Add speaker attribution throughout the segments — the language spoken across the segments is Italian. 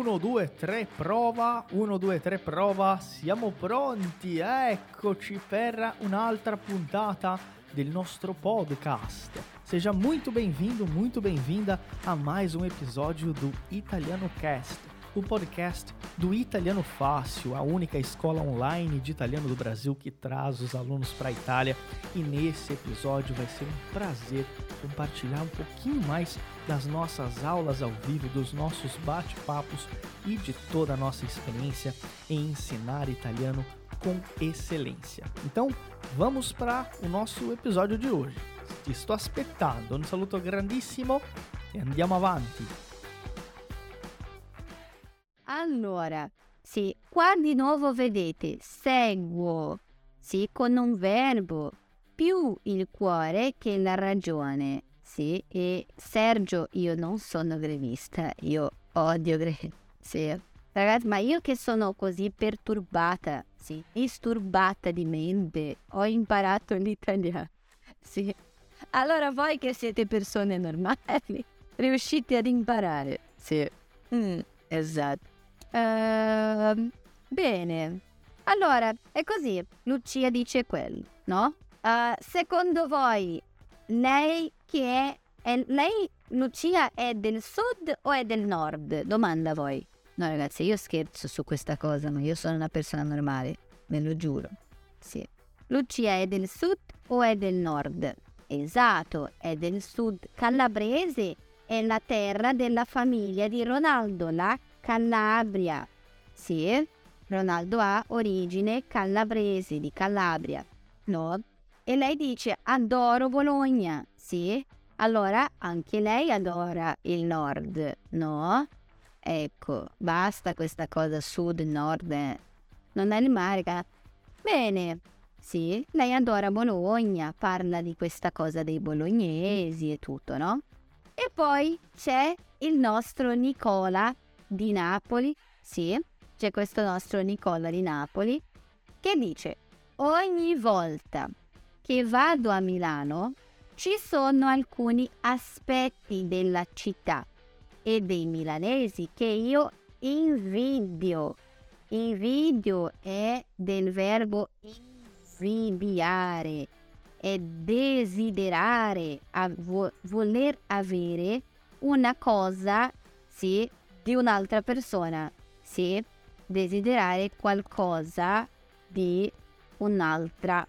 Speaker 1: 1, 2, 3, prova. 1, 2, 3, prova. Siamo pronti. Eccoci per un'altra puntata del nostro podcast. Seja muito bem-vindo, muito bem-vinda a mais um episódio do Italiano Cast o podcast do Italiano Fácil, a única escola online de italiano do Brasil que traz os alunos para a Itália. E nesse episódio vai ser um prazer compartilhar um pouquinho mais das nossas aulas ao vivo, dos nossos bate-papos e de toda a nossa experiência em ensinar italiano com excelência. Então, vamos para o nosso episódio de hoje. Ti sto aspettando, un saluto grandissimo e andiamo avanti.
Speaker 2: Allora, sì, qua di nuovo vedete seguo, sì, con un verbo più il cuore che la ragione, sì, e Sergio, io non sono grevista, io odio grevi, sì. Ragazzi, ma io che sono così perturbata, sì, disturbata di mente, ho imparato l'italiano, sì. Allora voi che siete persone normali, riuscite ad imparare, sì. Mm, esatto. Uh, bene, allora è così. Lucia dice quello, no? Uh, secondo voi lei che è, è, lei Lucia è del sud o è del nord? Domanda voi. No ragazzi, io scherzo su questa cosa, ma io sono una persona normale, ve lo giuro. Sì. Lucia è del sud o è del nord? Esatto, è del sud calabrese, è la terra della famiglia di Ronaldo, la Calabria. Sì, Ronaldo ha origine calabrese di Calabria, no? E lei dice adoro Bologna, sì? Allora anche lei adora il nord, no? Ecco, basta questa cosa sud-nord, non è il mare. Bene, sì, lei adora Bologna, parla di questa cosa dei bolognesi e tutto, no? E poi c'è il nostro Nicola di Napoli, sì, c'è questo nostro Nicola di Napoli, che dice ogni volta che vado a Milano ci sono alcuni aspetti della città e dei milanesi che io invidio. Invidio è del verbo invidiare, è desiderare, vo- voler avere una cosa, sì, di un'altra persona, sì, desiderare qualcosa di un'altra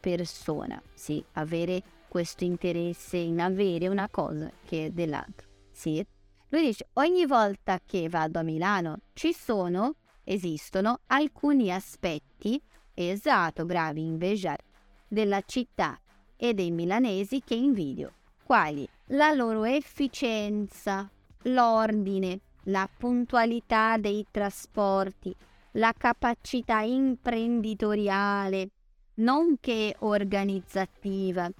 Speaker 2: persona, sì, avere questo interesse in avere una cosa che è dell'altro, sì. Lui dice, ogni volta che vado a Milano ci sono, esistono alcuni aspetti, esatto, bravi, invegiare, della città e dei milanesi che invidio, quali la loro efficienza, l'ordine, la puntualità dei trasporti, la capacità imprenditoriale, nonché organizzativa,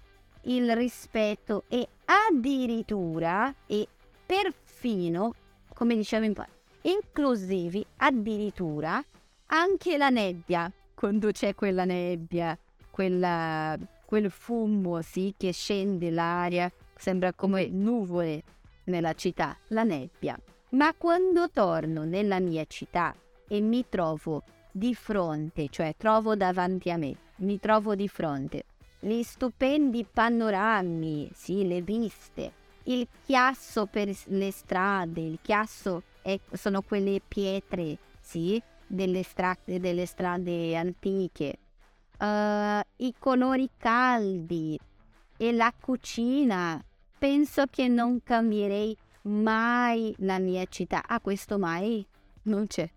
Speaker 2: il rispetto e addirittura e perfino, come dicevo in parte, inclusivi addirittura anche la nebbia, quando c'è quella nebbia, quella, quel fumo sì, che scende l'aria, sembra come nuvole nella città, la nebbia. Ma quando torno nella mia città e mi trovo di fronte, cioè trovo davanti a me, mi trovo di fronte gli stupendi panorami, sì, le viste, il chiasso per le strade, il chiasso è, sono quelle pietre, sì, delle, stra- delle strade antiche, uh, i colori caldi e la cucina. Penso che non cambierei mai la mia città. Ah, questo mai non c'è.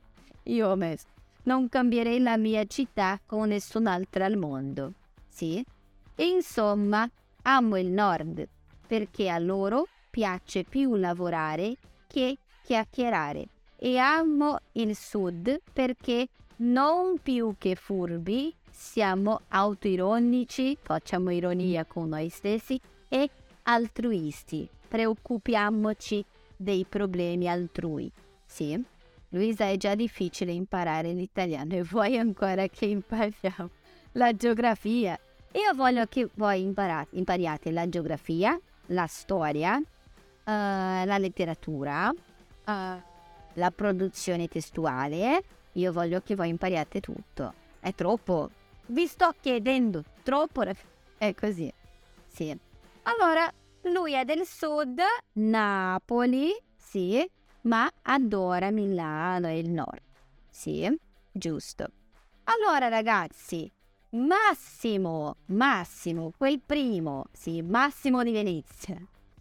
Speaker 2: Io ho messo. Non cambierei la mia città con nessun'altra al mondo. Sì? Insomma, amo il nord perché a loro piace più lavorare che chiacchierare. E amo il sud perché non più che furbi siamo autoironici, facciamo ironia con noi stessi e altruisti preoccupiamoci dei problemi altrui. Sì, Luisa è già difficile imparare l'italiano e vuoi ancora che impariamo la geografia. Io voglio che voi imparate, impariate la geografia, la storia, uh, la letteratura, uh, la produzione testuale. Io voglio che voi impariate tutto. È troppo. Vi sto chiedendo troppo. È così. Sì. Allora, lui è del sud, Napoli, sì, ma adora Milano e il nord. Sì, giusto. Allora, ragazzi, Massimo, Massimo, quel primo, sì, Massimo di Venezia.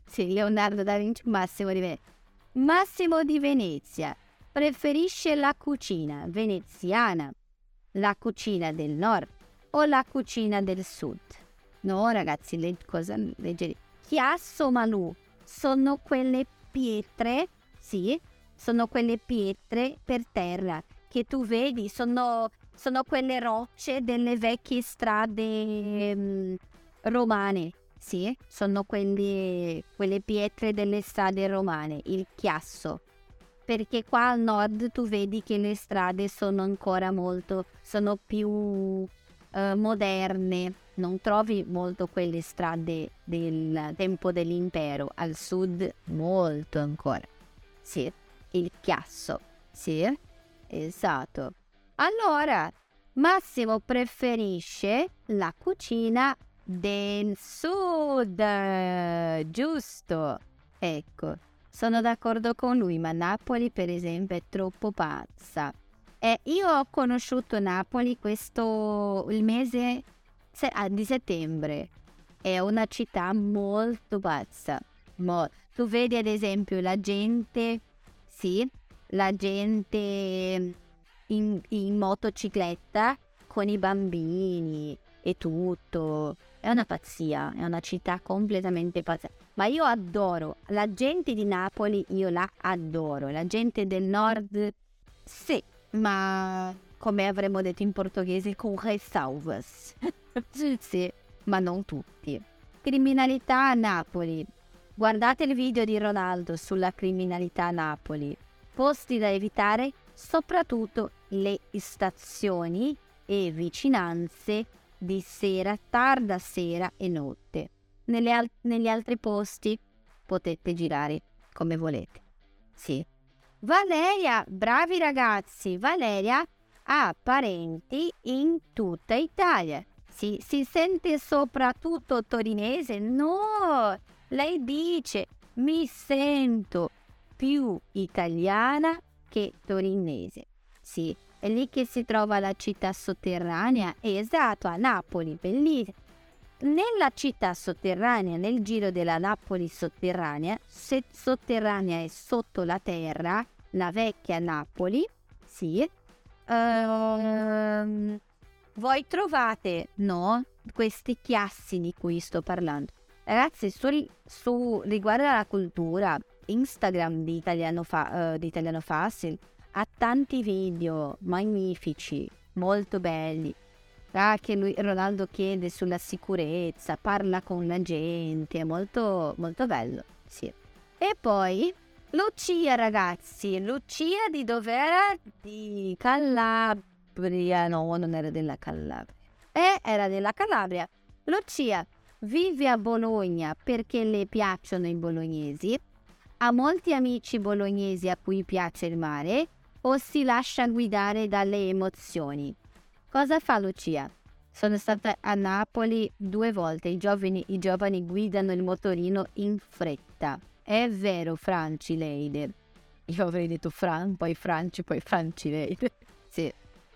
Speaker 2: Sì, Leonardo da Vinci, Massimo di Venezia. Massimo di Venezia preferisce la cucina veneziana, la cucina del nord o la cucina del sud? No, ragazzi, le cosa leggeri. Chiasso Malù sono quelle pietre, sì, sono quelle pietre per terra che tu vedi, sono, sono quelle rocce delle vecchie strade mm, romane. Sì, sono quelli- quelle pietre delle strade romane, il chiasso. Perché qua al nord tu vedi che le strade sono ancora molto, sono più eh, moderne, non trovi molto quelle strade del tempo dell'impero, al sud molto ancora. Sì, il chiasso, sì, esatto. Allora, Massimo preferisce la cucina del sud, eh, giusto? Ecco, sono d'accordo con lui, ma Napoli per esempio è troppo pazza. E io ho conosciuto Napoli questo il mese se- ah, di settembre. È una città molto pazza. Mo- tu vedi ad esempio la gente, sì, la gente in, in motocicletta con i bambini e tutto. È una pazzia, è una città completamente pazza. Ma io adoro la gente di Napoli, io la adoro. La gente del nord, sì, ma come avremmo detto in portoghese, con ressalvas. sì, ma non tutti. Criminalità a Napoli. Guardate il video di Ronaldo sulla criminalità a Napoli. Posti da evitare, soprattutto le stazioni e vicinanze di sera, tarda sera e notte. Al- negli altri posti potete girare come volete. Sì. Valeria, bravi ragazzi, Valeria ha parenti in tutta Italia. Si, si sente soprattutto torinese? No, lei dice mi sento più italiana che torinese. Sì, è lì che si trova la città sotterranea, esatto, a Napoli, bellissima. Nella città sotterranea, nel giro della Napoli sotterranea, se sotterranea è sotto la terra, la vecchia Napoli, sì, ehm, voi trovate, no, questi chiassi di cui sto parlando. Ragazzi, su, su riguardo alla cultura, Instagram di Italiano, Fa- eh, di Italiano Facile ha tanti video magnifici, molto belli. Ah, che lui, Ronaldo chiede sulla sicurezza, parla con la gente, è molto, molto bello, sì. E poi Lucia, ragazzi, Lucia di dov'era? Di Calabria, no, non era della Calabria. Eh, era della Calabria. Lucia vive a Bologna perché le piacciono i bolognesi, ha molti amici bolognesi a cui piace il mare o si lascia guidare dalle emozioni. Cosa fa Lucia? Sono stata a Napoli due volte. I giovani, i giovani guidano il motorino in fretta. È vero, Franci Leider. Io avrei detto Fran, poi Franci, poi Franci Leider. sì.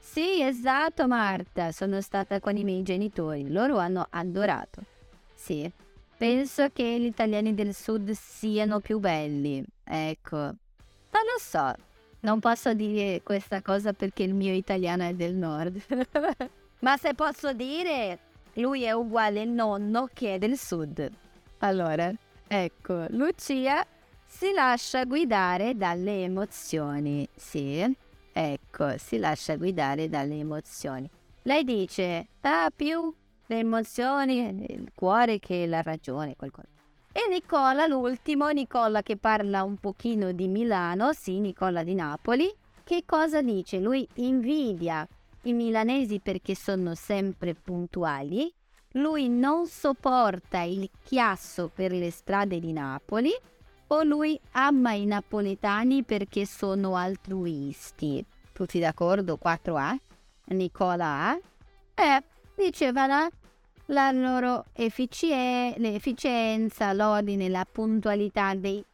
Speaker 2: Sì, esatto, Marta. Sono stata con i miei genitori. Loro hanno adorato. Sì. Penso che gli italiani del sud siano più belli. Ecco. Non lo so. Non posso dire questa cosa perché il mio italiano è del nord. Ma se posso dire, lui è uguale al nonno che è del sud. Allora, ecco, Lucia si lascia guidare dalle emozioni. Sì, ecco, si lascia guidare dalle emozioni. Lei dice, ah, più le emozioni, il cuore che la ragione, qualcosa. E Nicola, l'ultimo, Nicola che parla un pochino di Milano, sì, Nicola di Napoli, che cosa dice? Lui invidia i milanesi perché sono sempre puntuali, lui non sopporta il chiasso per le strade di Napoli o lui ama i napoletani perché sono altruisti. Tutti d'accordo? 4A. Nicola A. E diceva la, la loro efficie- l'efficienza, l'ordine, la puntualità dei...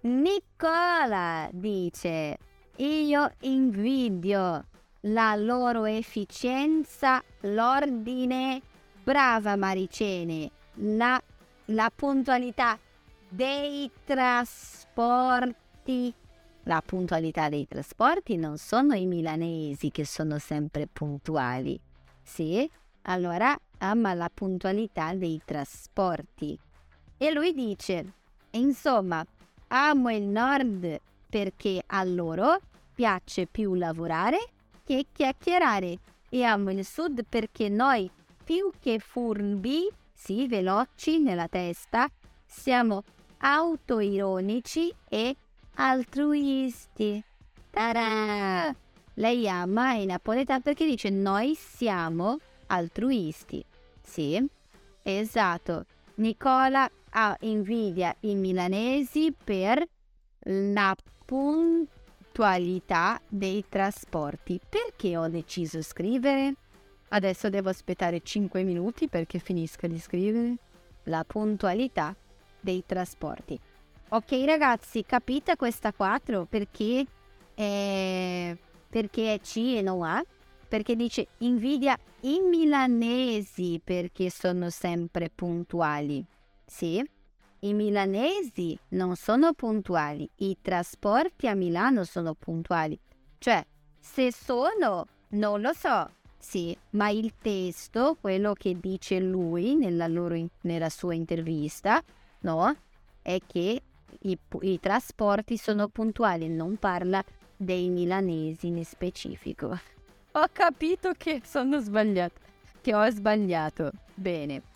Speaker 2: Nicola dice, io invidio la loro efficienza, l'ordine, brava Maricene, la, la puntualità dei trasporti. La puntualità dei trasporti non sono i milanesi che sono sempre puntuali. Sì, allora ama la puntualità dei trasporti. E lui dice, insomma, amo il nord perché a loro piace più lavorare che chiacchierare e amo il sud perché noi più che furbi, sì, veloci nella testa, siamo autoironici e altruisti. Ta-da! Lei ama i napoletani perché dice noi siamo altruisti. Sì, esatto. Nicola ha invidia i milanesi per la puntualità dei trasporti. Perché ho deciso di scrivere? Adesso devo aspettare 5 minuti perché finisca di scrivere. La puntualità dei trasporti. Ok ragazzi, capite questa 4 perché è, perché è C e non A? Perché dice invidia i milanesi perché sono sempre puntuali. Sì, i milanesi non sono puntuali, i trasporti a Milano sono puntuali. Cioè, se sono, non lo so. Sì, ma il testo, quello che dice lui nella, loro, nella sua intervista, no? È che i, i trasporti sono puntuali, non parla dei milanesi in specifico. Ho capito che sono sbagliato, che ho sbagliato. Bene.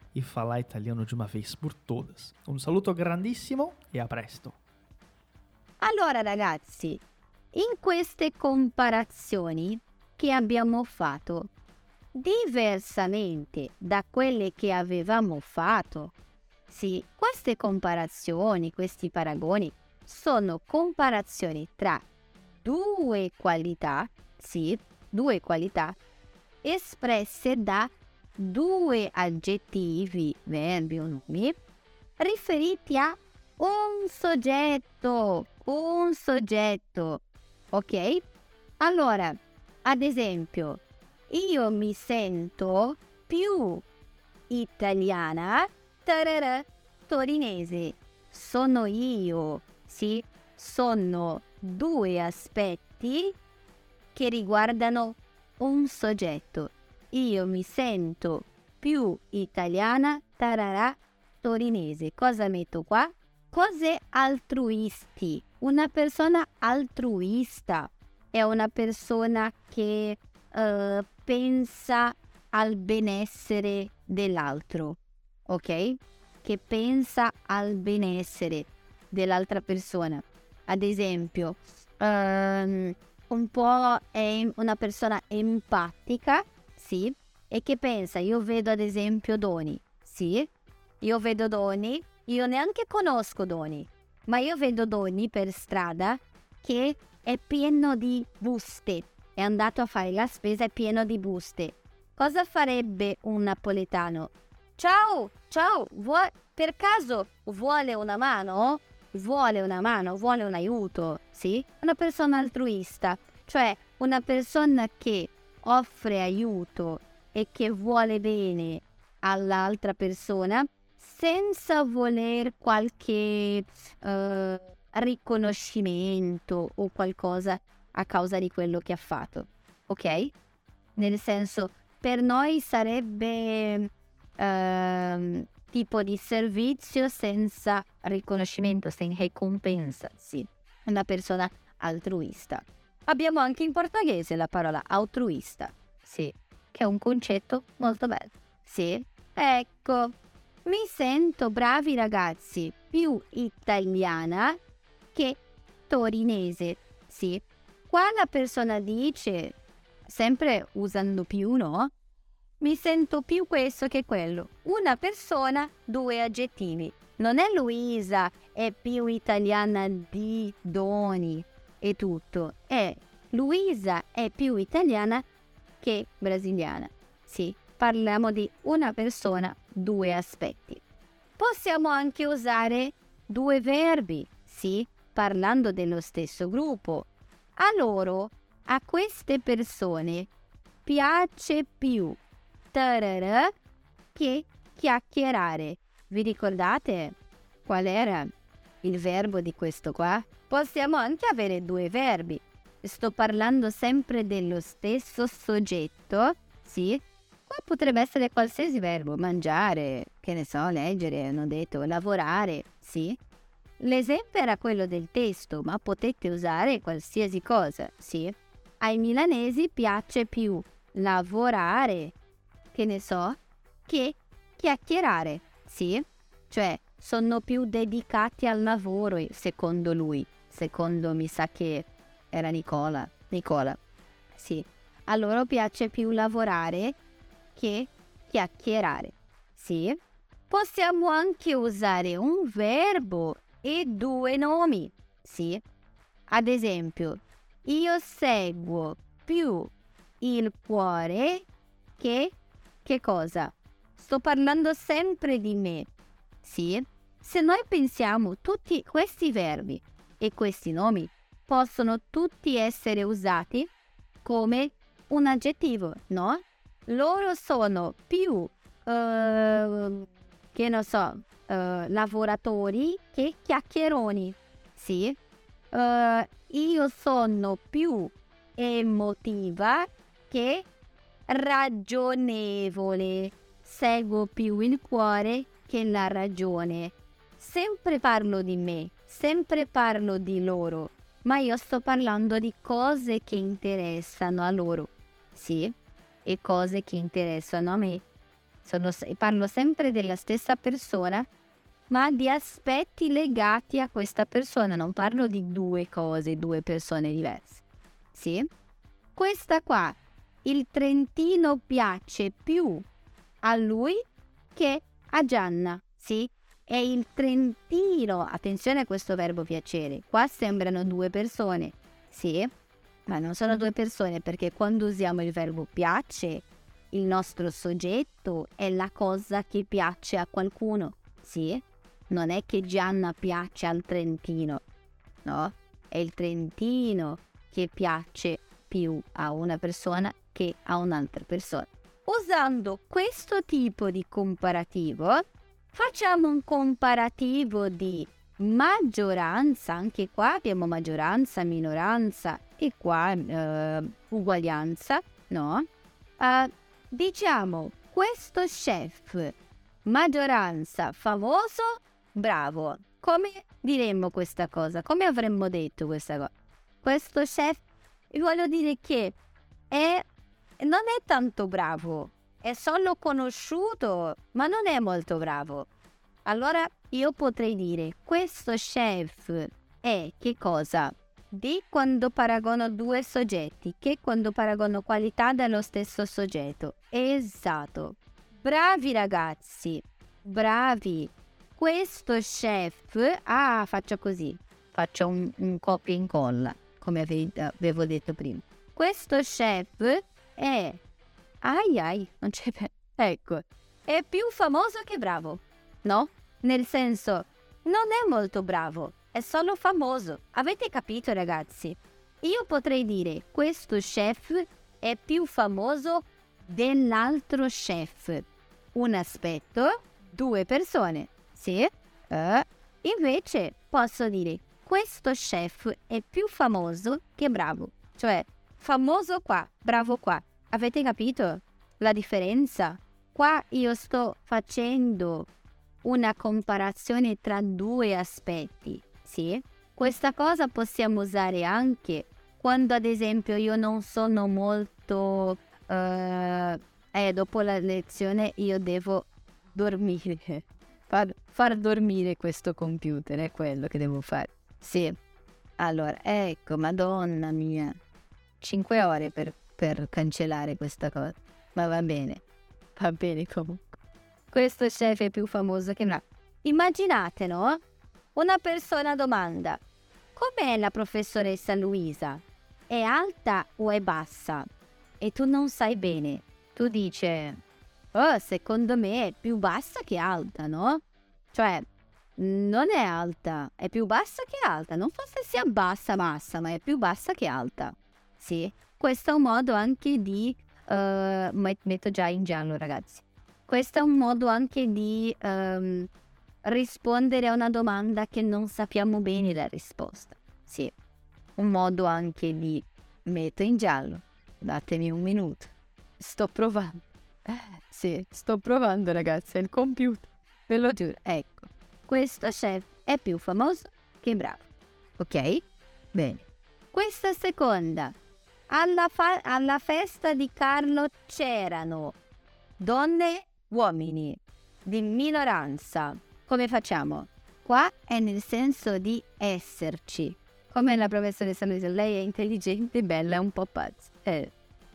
Speaker 1: e falar italiano de uma vez por todas. Un saluto grandissimo e a presto.
Speaker 2: Allora ragazzi, in queste comparazioni che abbiamo fatto, diversamente da quelle che avevamo fatto, sì, queste comparazioni, questi paragoni sono comparazioni tra due qualità, sì, due qualità espresse da due aggettivi, verbi o nomi, riferiti a un soggetto, un soggetto, ok? Allora, ad esempio, io mi sento più italiana, tarara, torinese. Sono io, sì, sono due aspetti che riguardano un soggetto io mi sento più italiana, tararà, torinese. Cosa metto qua? Cose altruisti. Una persona altruista è una persona che uh, pensa al benessere dell'altro, ok? Che pensa al benessere dell'altra persona. Ad esempio, um, un po' è una persona empatica, sì, e che pensa, io vedo ad esempio Doni, sì, io vedo Doni, io neanche conosco Doni, ma io vedo Doni per strada che è pieno di buste, è andato a fare la spesa, è pieno di buste. Cosa farebbe un napoletano? Ciao, ciao, vuoi, per caso vuole una mano? Vuole una mano, vuole un aiuto, sì? Una persona altruista, cioè una persona che offre aiuto e che vuole bene all'altra persona senza voler qualche uh, riconoscimento o qualcosa a causa di quello che ha fatto. Ok? Nel senso, per noi sarebbe uh, tipo di servizio senza riconoscimento, senza ricompensa, sì. Una persona altruista. Abbiamo anche in portoghese la parola altruista, sì, che è un concetto molto bello. Sì, ecco, mi sento bravi ragazzi, più italiana che torinese, sì. Qua la persona dice, sempre usando più, no? Mi sento più questo che quello. Una persona, due aggettivi. Non è Luisa, è più italiana di Doni e tutto. È Luisa è più italiana che brasiliana. Sì, parliamo di una persona, due aspetti. Possiamo anche usare due verbi, sì, parlando dello stesso gruppo. A loro, a queste persone, piace più tarara che chiacchierare. Vi ricordate qual era il verbo di questo qua? Possiamo anche avere due verbi. Sto parlando sempre dello stesso soggetto, sì? Qua potrebbe essere qualsiasi verbo, mangiare, che ne so, leggere, hanno detto, lavorare, sì? L'esempio era quello del testo, ma potete usare qualsiasi cosa, sì? Ai milanesi piace più lavorare, che ne so, che chiacchierare, sì? Cioè, sono più dedicati al lavoro, secondo lui. Secondo mi sa che era Nicola. Nicola. Sì. A loro piace più lavorare che chiacchierare. Sì. Possiamo anche usare un verbo e due nomi. Sì. Ad esempio, io seguo più il cuore che che cosa? Sto parlando sempre di me. Sì? Se noi pensiamo tutti questi verbi e questi nomi possono tutti essere usati come un aggettivo, no? Loro sono più, uh, che non so, uh, lavoratori che chiacchieroni, sì? Uh, io sono più emotiva che ragionevole. Seguo più il cuore che la ragione. Sempre parlo di me, sempre parlo di loro, ma io sto parlando di cose che interessano a loro. Sì, e cose che interessano a me. Sono, parlo sempre della stessa persona, ma di aspetti legati a questa persona. Non parlo di due cose, due persone diverse. Sì? Questa qua il Trentino piace più a lui che a Gianna, sì? È il Trentino, attenzione a questo verbo piacere, qua sembrano due persone, sì? Ma non sono due persone perché quando usiamo il verbo piace, il nostro soggetto è la cosa che piace a qualcuno, sì? Non è che Gianna piace al Trentino, no? È il Trentino che piace più a una persona che a un'altra persona. Usando questo tipo di comparativo, facciamo un comparativo di maggioranza, anche qua abbiamo maggioranza, minoranza e qua uh, uguaglianza, no? Uh, diciamo, questo chef, maggioranza, famoso, bravo. Come diremmo questa cosa? Come avremmo detto questa cosa? Questo chef, voglio dire che è non è tanto bravo, è solo conosciuto, ma non è molto bravo. Allora io potrei dire, questo chef è che cosa? di quando paragono due soggetti, che quando paragono qualità dello stesso soggetto. Esatto. Bravi ragazzi, bravi. Questo chef, ah, faccio così, faccio un, un copia e incolla, come avevo detto prima. Questo chef è, ai ai, non c'è, ecco, è più famoso che bravo, no? Nel senso, non è molto bravo, è solo famoso. Avete capito ragazzi? Io potrei dire questo chef è più famoso dell'altro chef. Un aspetto, due persone. Sì? Eh? Invece posso dire questo chef è più famoso che bravo. Cioè, famoso qua, bravo qua. Avete capito la differenza? Qua io sto facendo una comparazione tra due aspetti. Sì, questa cosa possiamo usare anche quando ad esempio io non sono molto... Uh, eh, dopo la lezione io devo dormire. Far, far dormire questo computer, è quello che devo fare. Sì. Allora, ecco, madonna mia. Cinque ore per, per cancellare questa cosa. Ma va bene. Va bene comunque. Questo chef è più famoso che no. Immaginate, no? Una persona domanda, com'è la professoressa Luisa? È alta o è bassa? E tu non sai bene. Tu dici, oh, secondo me è più bassa che alta, no? Cioè, non è alta, è più bassa che alta. Non forse sia bassa massa, ma è più bassa che alta. Sì, questo è un modo anche di... Uh, metto già in giallo, ragazzi. Questo è un modo anche di... Um, rispondere a una domanda che non sappiamo bene la risposta. Sì, un modo anche di metto in giallo. Datemi un minuto. Sto provando. Eh, sì, sto provando ragazzi, è il computer. Ve lo giuro. Ecco, questo chef è più famoso che bravo. Ok? Bene. Questa seconda. Alla, fa- alla festa di Carlo c'erano donne, uomini di minoranza come facciamo? Qua è nel senso di esserci. Come la professoressa Luisa, lei è intelligente, bella, è un po' pazza. Eh.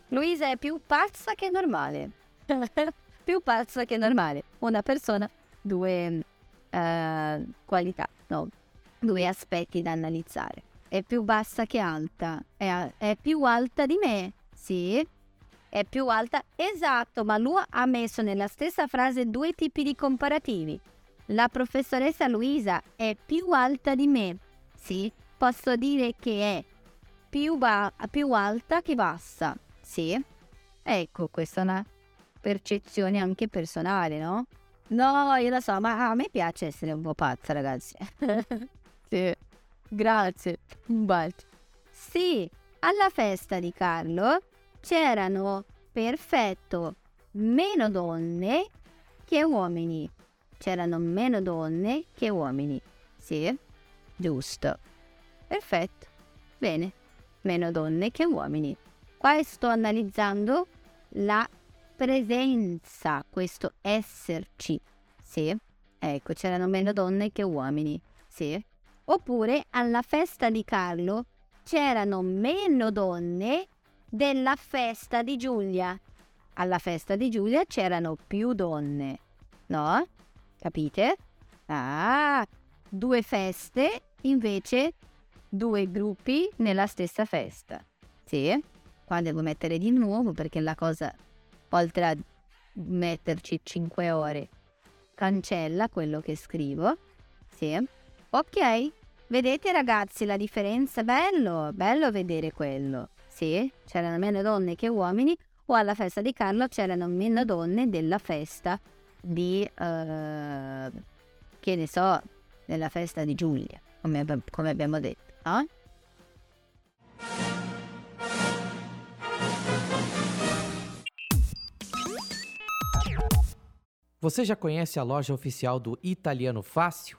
Speaker 2: Luisa è più pazza che normale. più pazza che normale. Una persona, due uh, qualità, no, due aspetti da analizzare. È più bassa che alta. È, è più alta di me, sì. È più alta, esatto, ma lui ha messo nella stessa frase due tipi di comparativi. La professoressa Luisa è più alta di me. Sì, posso dire che è più, ba- più alta che bassa. Sì. Ecco, questa è una percezione anche personale, no? No, io lo so, ma a me piace essere un po' pazza, ragazzi. sì. Grazie. Un bacio. Sì, alla festa di Carlo c'erano perfetto meno donne che uomini c'erano meno donne che uomini. Sì, giusto. Perfetto. Bene, meno donne che uomini. Qua sto analizzando la presenza, questo esserci. Sì, ecco, c'erano meno donne che uomini. Sì. Oppure alla festa di Carlo c'erano meno donne della festa di Giulia. Alla festa di Giulia c'erano più donne, no? Capite? Ah, due feste, invece due gruppi nella stessa festa. Sì, qua devo mettere di nuovo perché la cosa, oltre a metterci 5 ore, cancella quello che scrivo. Sì, ok. Vedete ragazzi la differenza? Bello, bello vedere quello. Sì, c'erano meno donne che uomini o alla festa di Carlo c'erano meno donne della festa di, uh, che ne so, nella festa di Giulia, come, come abbiamo detto. No?
Speaker 3: Você já conhece a loja oficial do Italiano Fácil?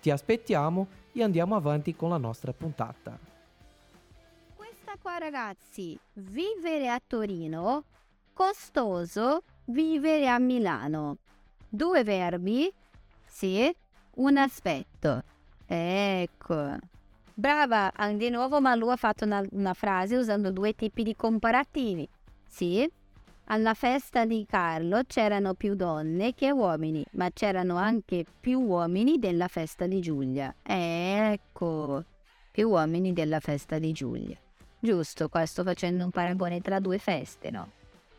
Speaker 3: Ti aspettiamo e andiamo avanti con la nostra puntata.
Speaker 2: Questa qua ragazzi, vivere a Torino, costoso, vivere a Milano. Due verbi, sì, un aspetto. Ecco. Brava, di nuovo Malu ha fatto una, una frase usando due tipi di comparativi. Sì, alla festa di Carlo c'erano più donne che uomini, ma c'erano anche più uomini della festa di Giulia. Ecco, più uomini della festa di Giulia. Giusto, qua sto facendo un paragone tra due feste, no?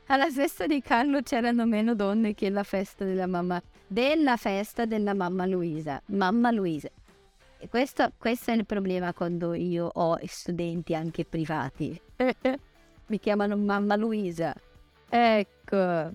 Speaker 2: Alla festa di Carlo c'erano meno donne che alla festa della mamma. Della festa della mamma Luisa. Mamma Luisa. Questo, questo è il problema quando io ho studenti anche privati. Mi chiamano mamma Luisa. Ecco.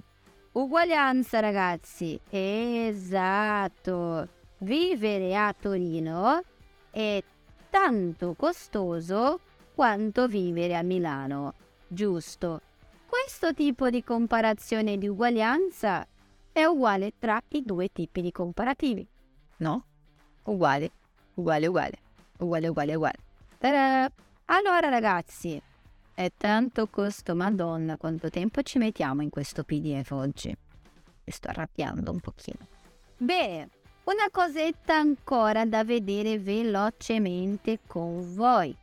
Speaker 2: Uguaglianza ragazzi. Esatto. Vivere a Torino è tanto costoso quanto vivere a Milano. Giusto. Questo tipo di comparazione di uguaglianza è uguale tra i due tipi di comparativi. No? Uguale, uguale, uguale, uguale, uguale, uguale. Ta-da! Allora ragazzi, è tanto costo, madonna, quanto tempo ci mettiamo in questo PDF oggi? Mi sto arrabbiando un pochino. Beh, una cosetta ancora da vedere velocemente con voi.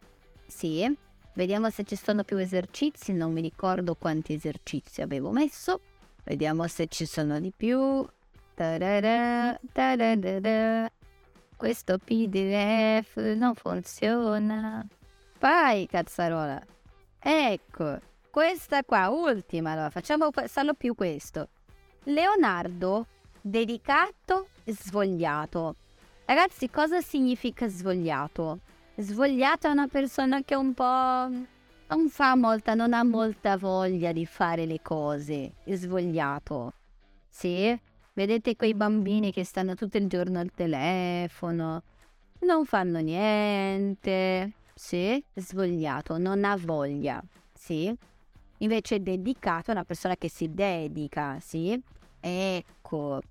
Speaker 2: Sì, Vediamo se ci sono più esercizi, non mi ricordo quanti esercizi avevo messo. Vediamo se ci sono di più. Ta-da-da, ta-da-da-da. Questo PDF non funziona. Vai, cazzarola. Ecco, questa qua, ultima, allora facciamo solo più questo. Leonardo, dedicato, svogliato. Ragazzi, cosa significa svogliato? Svogliato è una persona che un po' non fa molta, non ha molta voglia di fare le cose. Svogliato. Sì? Vedete quei bambini che stanno tutto il giorno al telefono, non fanno niente. Sì? Svogliato, non ha voglia. Sì? Invece dedicato è una persona che si dedica, sì? Ecco.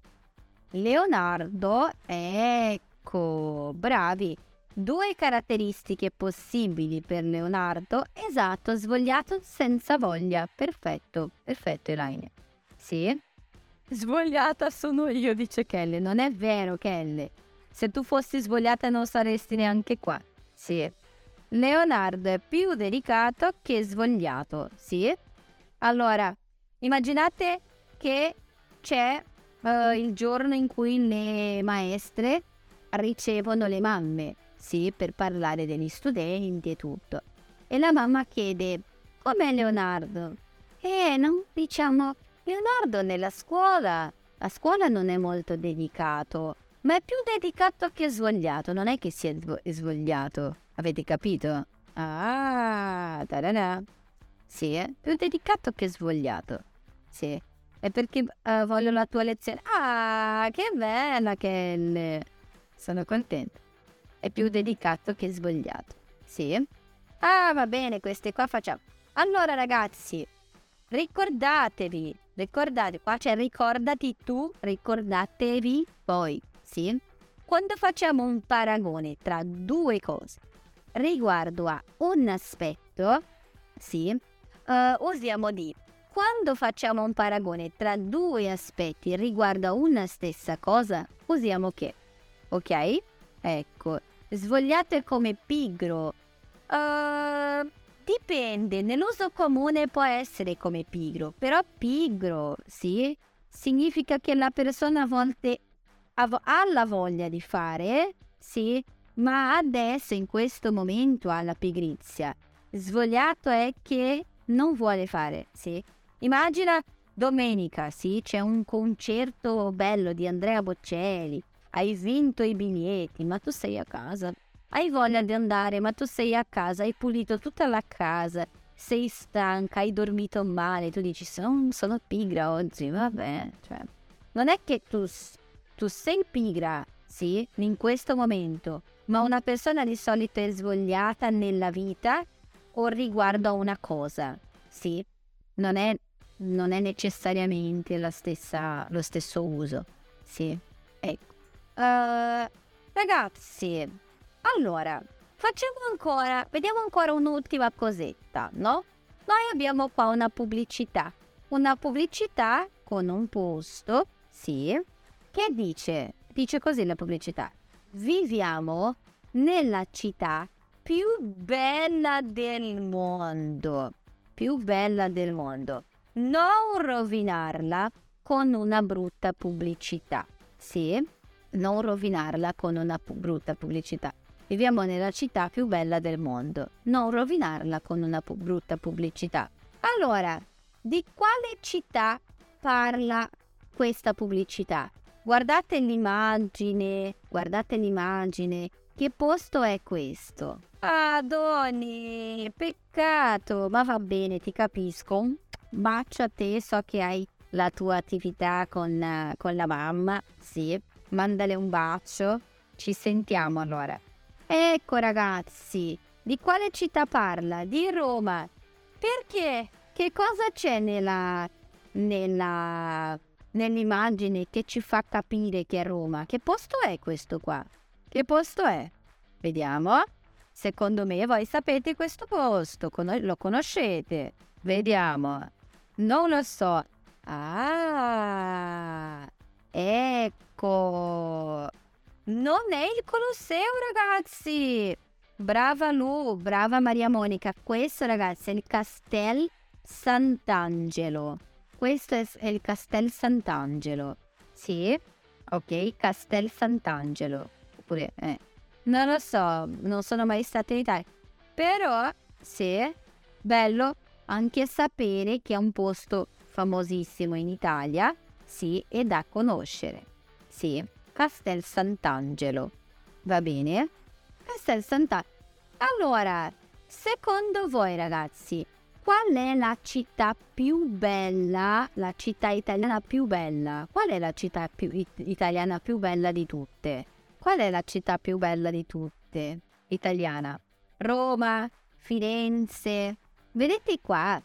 Speaker 2: Leonardo, ecco, bravi. Due caratteristiche possibili per Leonardo. Esatto, svogliato senza voglia. Perfetto, perfetto Elaine. Sì? Svogliata sono io, dice Kelly. Non è vero, Kelly. Se tu fossi svogliata non saresti neanche qua. Sì. Leonardo è più dedicato che svogliato. Sì? Allora, immaginate che c'è uh, il giorno in cui le maestre ricevono le mamme sì, per parlare degli studenti e tutto. E la mamma chiede, com'è Leonardo? Eh, non diciamo, Leonardo nella scuola, la scuola non è molto dedicato, ma è più dedicato che svogliato, non è che sia svogliato, avete capito? Ah, tarana. Sì, è più dedicato che svogliato. Sì, è perché uh, voglio la tua lezione. Ah, che bella Kelly! Sono contenta è più dedicato che svogliato. Sì? Ah, va bene, queste qua facciamo. Allora, ragazzi, ricordatevi, ricordate, qua c'è ricordati tu, ricordatevi poi, sì? Quando facciamo un paragone tra due cose riguardo a un aspetto, sì, uh, usiamo di quando facciamo un paragone tra due aspetti riguardo a una stessa cosa, usiamo che. Ok? Ecco, Svogliato è come pigro. Uh, dipende, nell'uso comune può essere come pigro, però pigro, sì, significa che la persona a volte ha la voglia di fare, sì, ma adesso in questo momento ha la pigrizia. Svogliato è che non vuole fare, sì. Immagina domenica, sì, c'è un concerto bello di Andrea Bocelli, hai vinto i biglietti, ma tu sei a casa. Hai voglia di andare, ma tu sei a casa, hai pulito tutta la casa, sei stanca, hai dormito male, tu dici sono, sono pigra oggi, vabbè, cioè, non è che tu, tu sei pigra, sì, in questo momento, ma una persona di solito è svogliata nella vita o riguardo a una cosa, sì, non è, non è necessariamente stessa, lo stesso uso, sì, ecco. Uh, ragazzi, allora, facciamo ancora, vediamo ancora un'ultima cosetta, no? Noi abbiamo qua una pubblicità, una pubblicità con un posto, sì, che dice, dice così la pubblicità, viviamo nella città più bella del mondo, più bella del mondo. Non rovinarla con una brutta pubblicità, sì, non rovinarla con una pu- brutta pubblicità. Viviamo nella città più bella del mondo. Non rovinarla con una pu- brutta pubblicità. Allora, di quale città parla questa pubblicità? Guardate l'immagine, guardate l'immagine. Che posto è questo? Ah, Doni, peccato, ma va bene, ti capisco. Bacio a te, so che hai la tua attività con, con la mamma, sì, mandale un bacio. Ci sentiamo allora. Ecco ragazzi, di quale città parla? Di Roma. Perché? Che cosa c'è nella, nella, nell'immagine che ci fa capire che è Roma? Che posto è questo qua? Che posto è? Vediamo. Secondo me voi sapete questo posto, lo conoscete. Vediamo. Non lo so. Ah, ecco. Non è il Colosseo, ragazzi! Brava Lu, brava Maria Monica. Questo, ragazzi, è il Castel Sant'Angelo. Questo è il Castel Sant'Angelo. Sì, ok, Castel Sant'Angelo. Oppure, eh. Non lo so, non sono mai stata in Italia. Però, sì, bello anche sapere che è un posto famosissimo in Italia, sì, e da conoscere. Sì. Castel Sant'Angelo. Va bene? Castel Sant'Angelo. Allora, secondo voi ragazzi, qual è la città più bella, la città italiana più bella? Qual è la città più italiana più bella di tutte? Qual è la città più bella di tutte? Italiana. Roma, Firenze. Vedete qua,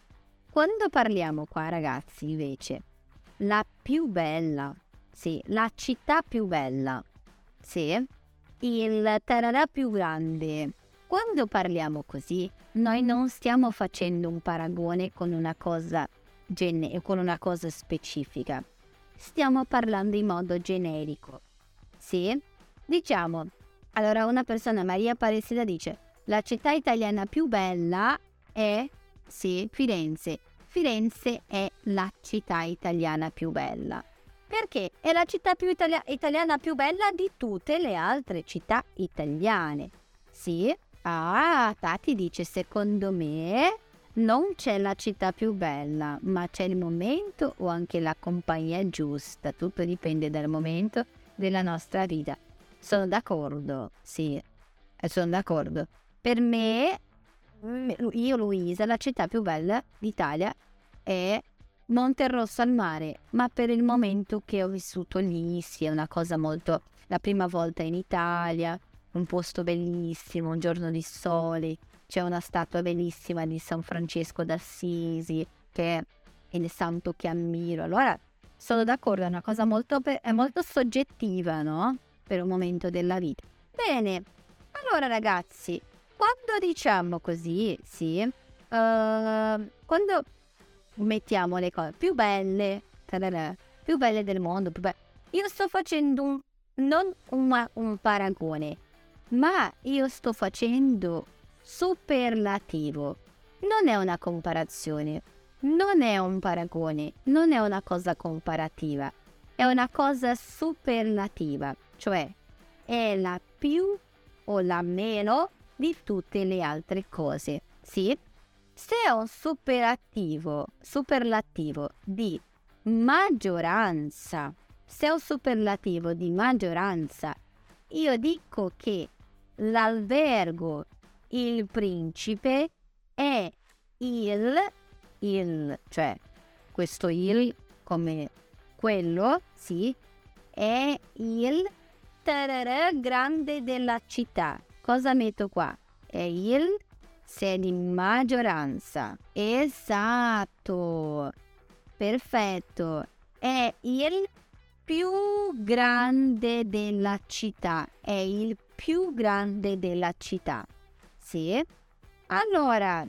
Speaker 2: quando parliamo qua ragazzi invece, la più bella sì, la città più bella. Sì, il tararà più grande. Quando parliamo così, noi non stiamo facendo un paragone con una cosa, gene- con una cosa specifica. Stiamo parlando in modo generico. Sì? Diciamo, allora una persona, Maria Aparecida, dice la città italiana più bella è, sì, Firenze. Firenze è la città italiana più bella perché è la città più italia- italiana più bella di tutte le altre città italiane. Sì? Ah, Tati dice, secondo me non c'è la città più bella, ma c'è il momento o anche la compagnia giusta. Tutto dipende dal momento della nostra vita. Sono d'accordo, sì, sono d'accordo. Per me, io Luisa, la città più bella d'Italia è Monterosso al mare, ma per il momento che ho vissuto lì, sì, è una cosa molto... la prima volta in Italia, un posto bellissimo, un giorno di sole, c'è una statua bellissima di San Francesco d'Assisi, che è il santo che ammiro. Allora, sono d'accordo, è una cosa molto, è molto soggettiva, no? Per un momento della vita. Bene, allora ragazzi, quando diciamo così, sì, uh, quando mettiamo le cose più belle, tararà, più belle del mondo. Be- io sto facendo un, non una, un paragone, ma io sto facendo superlativo. Non è una comparazione, non è un paragone, non è una cosa comparativa, è una cosa superlativa, cioè è la più o la meno di tutte le altre cose. Sì? Se è un superlativo, superlativo di maggioranza, se è un superlativo di maggioranza, io dico che l'albergo, il principe, è il, il, cioè questo il come quello, sì, è il tararà grande della città. Cosa metto qua? È il se di maggioranza. Esatto. Perfetto. È il più grande della città. È il più grande della città. Sì? Allora,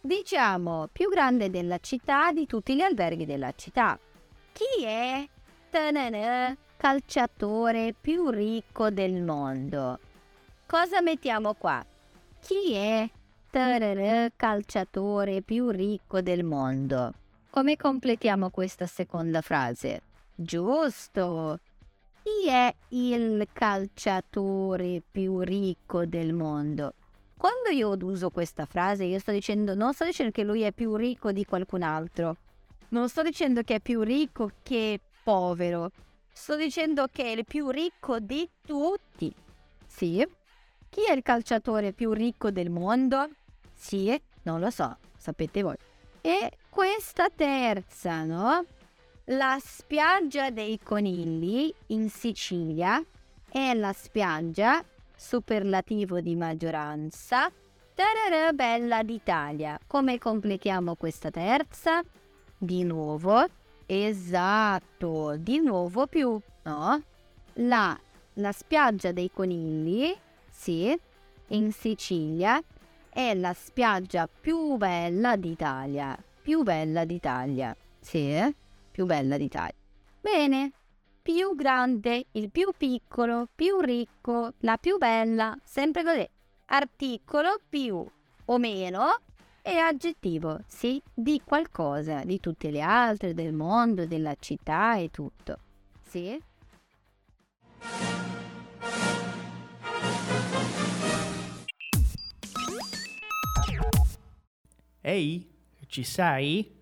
Speaker 2: diciamo più grande della città di tutti gli alberghi della città. Chi è il calciatore più ricco del mondo? Cosa mettiamo qua? Chi è il calciatore più ricco del mondo? Come completiamo questa seconda frase? Giusto! Chi è il calciatore più ricco del mondo? Quando io uso questa frase, io sto dicendo, non sto dicendo che lui è più ricco di qualcun altro. Non sto dicendo che è più ricco che povero. Sto dicendo che è il più ricco di tutti. Sì. Chi è il calciatore più ricco del mondo? Sì, non lo so, sapete voi. E questa terza, no? La spiaggia dei conigli in Sicilia è la spiaggia superlativo di maggioranza. Tararà bella d'Italia. Come completiamo questa terza? Di nuovo. Esatto, di nuovo più, no? La, la spiaggia dei conigli, sì, in Sicilia è la spiaggia più bella d'Italia. Più bella d'Italia, sì, più bella d'Italia. Bene, più grande, il più piccolo, più ricco, la più bella, sempre così. Articolo più o meno e aggettivo, sì, di qualcosa, di tutte le altre, del mondo, della città e tutto. Sì?
Speaker 1: Ehi, ci sei?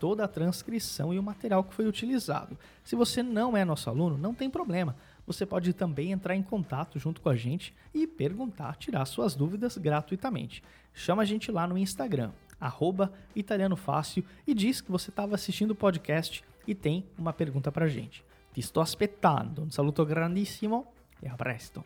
Speaker 1: toda a transcrição e o material que foi utilizado. Se você não é nosso aluno, não tem problema você pode também entrar em contato junto com a gente e perguntar, tirar suas dúvidas gratuitamente. Chama a gente lá no Instagram, arroba Italiano Fácil, e diz que você estava assistindo o podcast e tem uma pergunta para a gente. Ti sto aspettando. Un saluto grandissimo e a presto.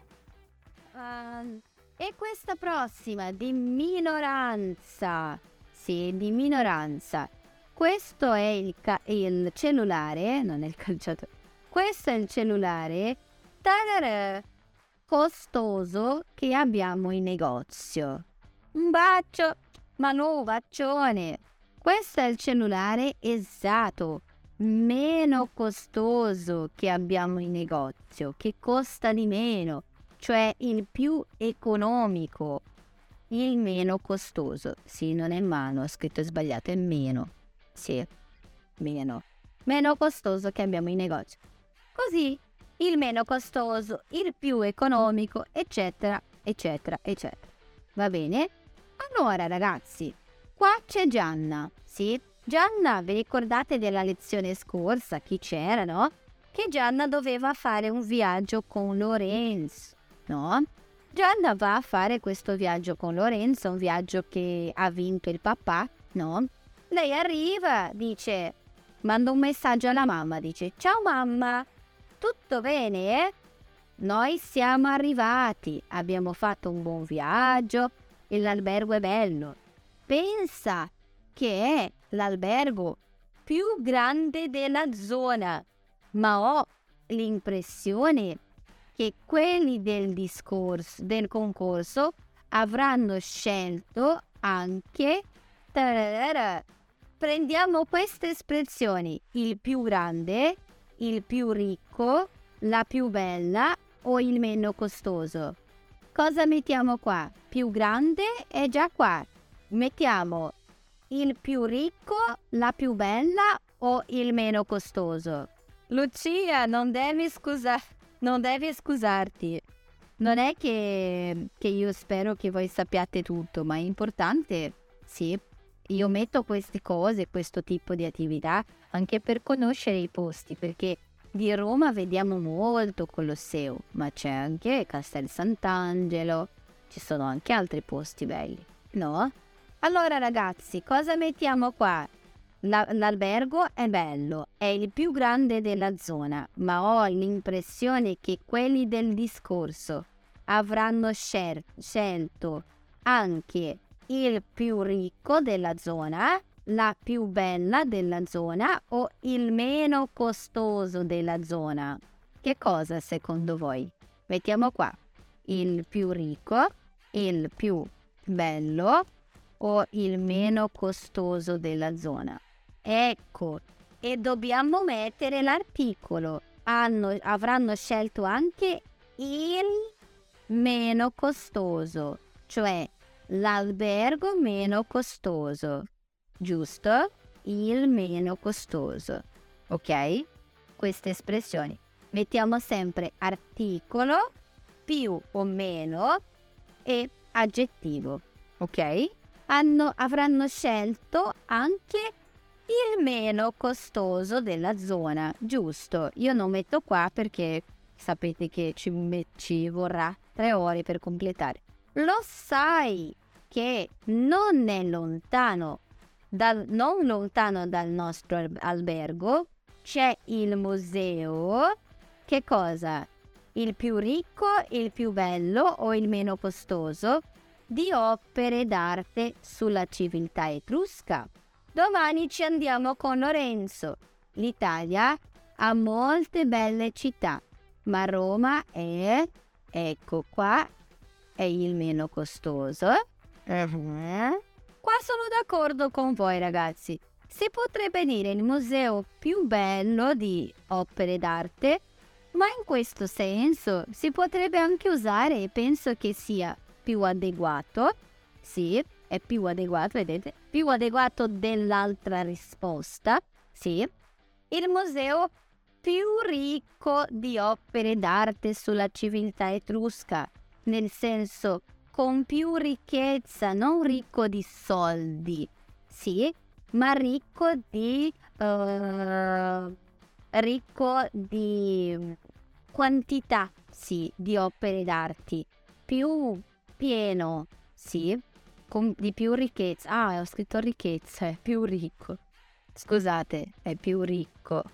Speaker 2: Uh, e questa prossima di minoranza. Sì, di minoranza. Questo è il, il cellulare, non è il calciatore. Questo è il cellulare tararà, costoso che abbiamo in negozio. Un bacio, ma no, bacione. Questo è il cellulare esatto, meno costoso che abbiamo in negozio, che costa di meno, cioè il più economico, il meno costoso. Sì, non è mano, ho scritto sbagliato, è meno. Sì, meno. Meno costoso che abbiamo in negozio. Così il meno costoso, il più economico, eccetera, eccetera, eccetera. Va bene? Allora ragazzi, qua c'è Gianna, sì? Gianna, vi ricordate della lezione scorsa? Chi c'era, no? Che Gianna doveva fare un viaggio con Lorenzo, no? Gianna va a fare questo viaggio con Lorenzo, un viaggio che ha vinto il papà, no? Lei arriva, dice, manda un messaggio alla mamma, dice, ciao mamma, tutto bene? Eh? Noi siamo arrivati, abbiamo fatto un buon viaggio e l'albergo è bello. Pensa che è l'albergo più grande della zona, ma ho l'impressione che quelli del discorso, del concorso avranno scelto anche... Prendiamo queste espressioni, il più grande, il più ricco, la più bella o il meno costoso. Cosa mettiamo qua? Più grande è già qua. Mettiamo il più ricco, la più bella o il meno costoso. Lucia, non devi scusa- non devi scusarti. Non è che, che io spero che voi sappiate tutto, ma è importante, sì. Io metto queste cose, questo tipo di attività, anche per conoscere i posti, perché di Roma vediamo molto Colosseo, ma c'è anche Castel Sant'Angelo, ci sono anche altri posti belli, no? Allora ragazzi, cosa mettiamo qua? La- l'albergo è bello, è il più grande della zona, ma ho l'impressione che quelli del discorso avranno scer- scelto anche il più ricco della zona, la più bella della zona o il meno costoso della zona. Che cosa secondo voi? Mettiamo qua il più ricco, il più bello o il meno costoso della zona. Ecco, e dobbiamo mettere l'articolo. Hanno- avranno scelto anche il meno costoso, cioè l'albergo meno costoso, giusto? Il meno costoso, ok? Queste espressioni. Mettiamo sempre articolo più o meno e aggettivo, ok? Hanno- avranno scelto anche il meno costoso della zona, giusto? Io non metto qua perché sapete che ci, me- ci vorrà tre ore per completare. Lo sai che non è lontano, dal, non lontano dal nostro al- albergo, c'è il museo. Che cosa? Il più ricco, il più bello o il meno costoso? Di opere d'arte sulla civiltà etrusca. Domani ci andiamo con Lorenzo. L'Italia ha molte belle città, ma Roma è, ecco qua, è il meno costoso. Eh? Qua sono d'accordo con voi ragazzi. Si potrebbe dire il museo più bello di opere d'arte, ma in questo senso si potrebbe anche usare e penso che sia più adeguato. Sì, è più adeguato, vedete? Più adeguato dell'altra risposta. Sì. Il museo più ricco di opere d'arte sulla civiltà etrusca, nel senso con più ricchezza, non ricco di soldi, sì, ma ricco di eh, ricco di quantità, sì, di opere d'arte, più pieno, sì, con, di più ricchezza. Ah, ho scritto ricchezza, è più ricco. Scusate, è più ricco,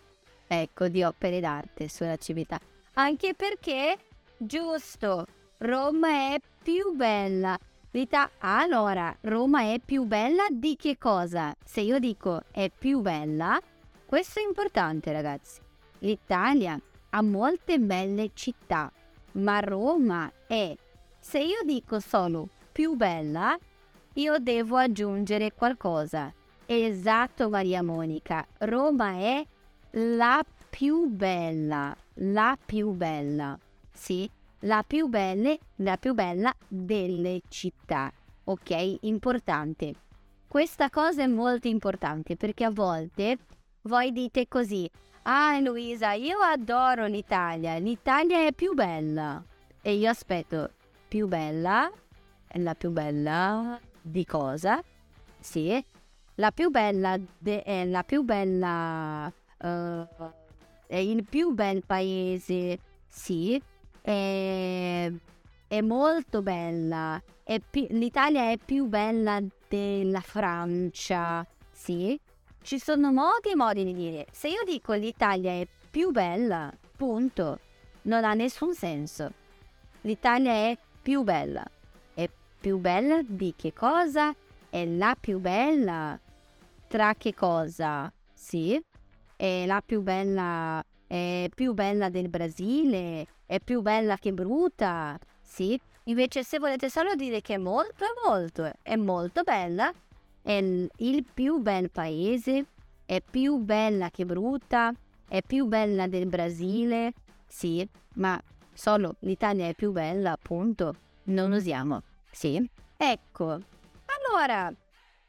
Speaker 2: ecco, di opere d'arte sulla civiltà. Anche perché, giusto, Roma è più bella. L'Ita- allora, Roma è più bella di che cosa? Se io dico è più bella, questo è importante ragazzi. L'Italia ha molte belle città, ma Roma è, se io dico solo più bella, io devo aggiungere qualcosa. Esatto Maria Monica, Roma è la più bella, la più bella, sì, la più bella, la più bella delle città. Ok, importante. Questa cosa è molto importante perché a volte voi dite così: "Ah, Luisa, io adoro l'Italia. L'Italia è più bella". E io aspetto, più bella? È la più bella di cosa? Sì, la più bella de- è la più bella eh, è il più bel paese. Sì, è, è molto bella. È pi- L'Italia è più bella della Francia. Sì, ci sono modi e modi di dire. Se io dico l'Italia è più bella, punto, non ha nessun senso. L'Italia è più bella. È più bella di che cosa? È la più bella. Tra che cosa? Sì, è la più bella. È più bella del Brasile. È più bella che brutta. Sì, Invece se volete solo dire che è molto, è molto, è molto bella, è il più bel paese, è più bella che brutta, è più bella del Brasile, sì, ma solo l'Italia è più bella, appunto, non usiamo, sì. Ecco, allora,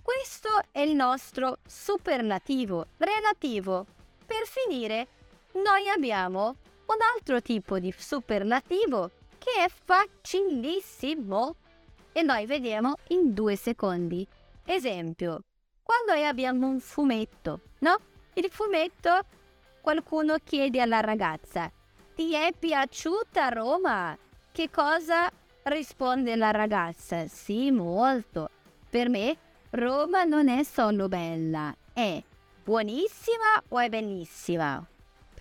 Speaker 2: questo è il nostro superlativo relativo. Per finire, noi abbiamo un altro tipo di superlativo che è facilissimo e noi vediamo in due secondi. Esempio, quando abbiamo un fumetto, no? Il fumetto, qualcuno chiede alla ragazza, ti è piaciuta Roma? Che cosa risponde la ragazza? Sì, molto. Per me Roma non è solo bella, è buonissima o è bellissima?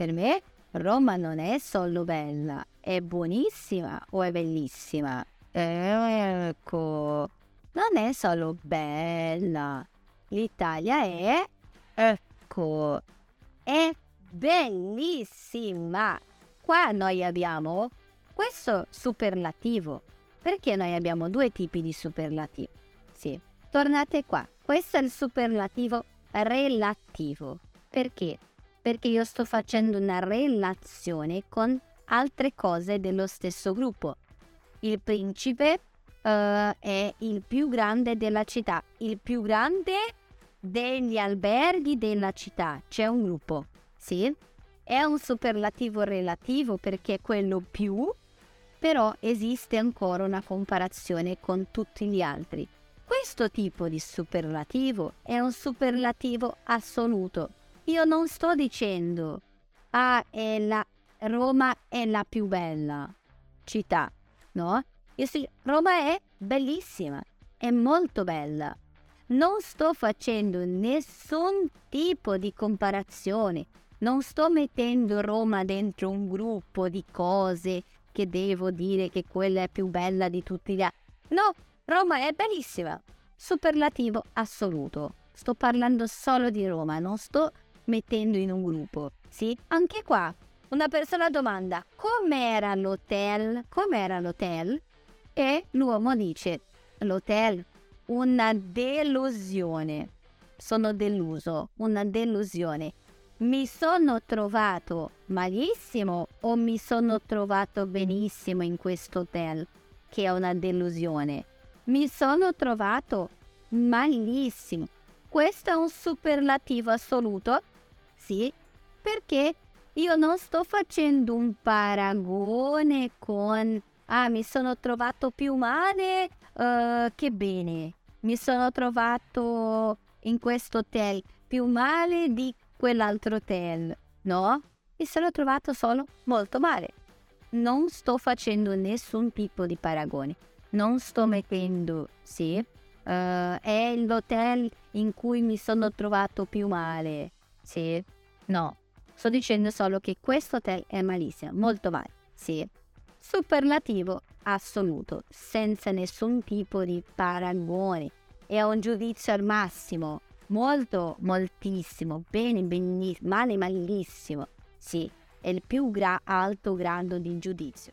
Speaker 2: Per me Roma non è solo bella, è buonissima o è bellissima? Ecco, non è solo bella. L'Italia è, ecco, è bellissima. Qua noi abbiamo questo superlativo. Perché noi abbiamo due tipi di superlativo? Sì, tornate qua. Questo è il superlativo relativo. Perché? Perché io sto facendo una relazione con altre cose dello stesso gruppo. Il principe uh, è il più grande della città, il più grande degli alberghi della città. C'è un gruppo, sì? È un superlativo relativo perché è quello più, però esiste ancora una comparazione con tutti gli altri. Questo tipo di superlativo è un superlativo assoluto. Io non sto dicendo ah, è la Roma è la più bella città, no? Io sto, Roma è bellissima, è molto bella. Non sto facendo nessun tipo di comparazione, non sto mettendo Roma dentro un gruppo di cose che devo dire che quella è più bella di tutti gli altri. No, Roma è bellissima, superlativo assoluto. Sto parlando solo di Roma, non sto mettendo in un gruppo. Sì, anche qua una persona domanda com'era l'hotel? Com'era l'hotel? E l'uomo dice l'hotel una delusione. Sono deluso, una delusione. Mi sono trovato malissimo o mi sono trovato benissimo in questo hotel, che è una delusione. Mi sono trovato malissimo. Questo è un superlativo assoluto? Sì, perché io non sto facendo un paragone con ah, mi sono trovato più male uh, che bene. Mi sono trovato in questo hotel più male di quell'altro hotel. No, mi sono trovato solo molto male. Non sto facendo nessun tipo di paragone. Non sto mettendo, sì, uh, è l'hotel in cui mi sono trovato più male. Sì, no, Sto dicendo solo che questo hotel è malissimo, molto male, sì. Superlativo assoluto, senza nessun tipo di paragone. È un giudizio al massimo, molto, moltissimo, bene, benissimo, male, malissimo. Sì, è il più gra- alto grado di giudizio.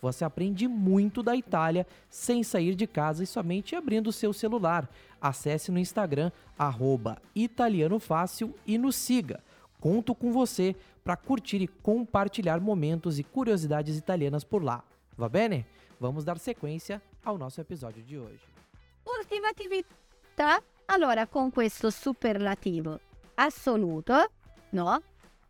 Speaker 3: Você aprende muito da Itália sem sair de casa e somente abrindo o seu celular. Acesse no Instagram, italianofácil e nos siga. Conto com você para curtir e compartilhar momentos e curiosidades italianas por lá. Va bene? Vamos dar sequência ao nosso episódio di oggi.
Speaker 2: Ultima attività, allora con questo superlativo assoluto, no?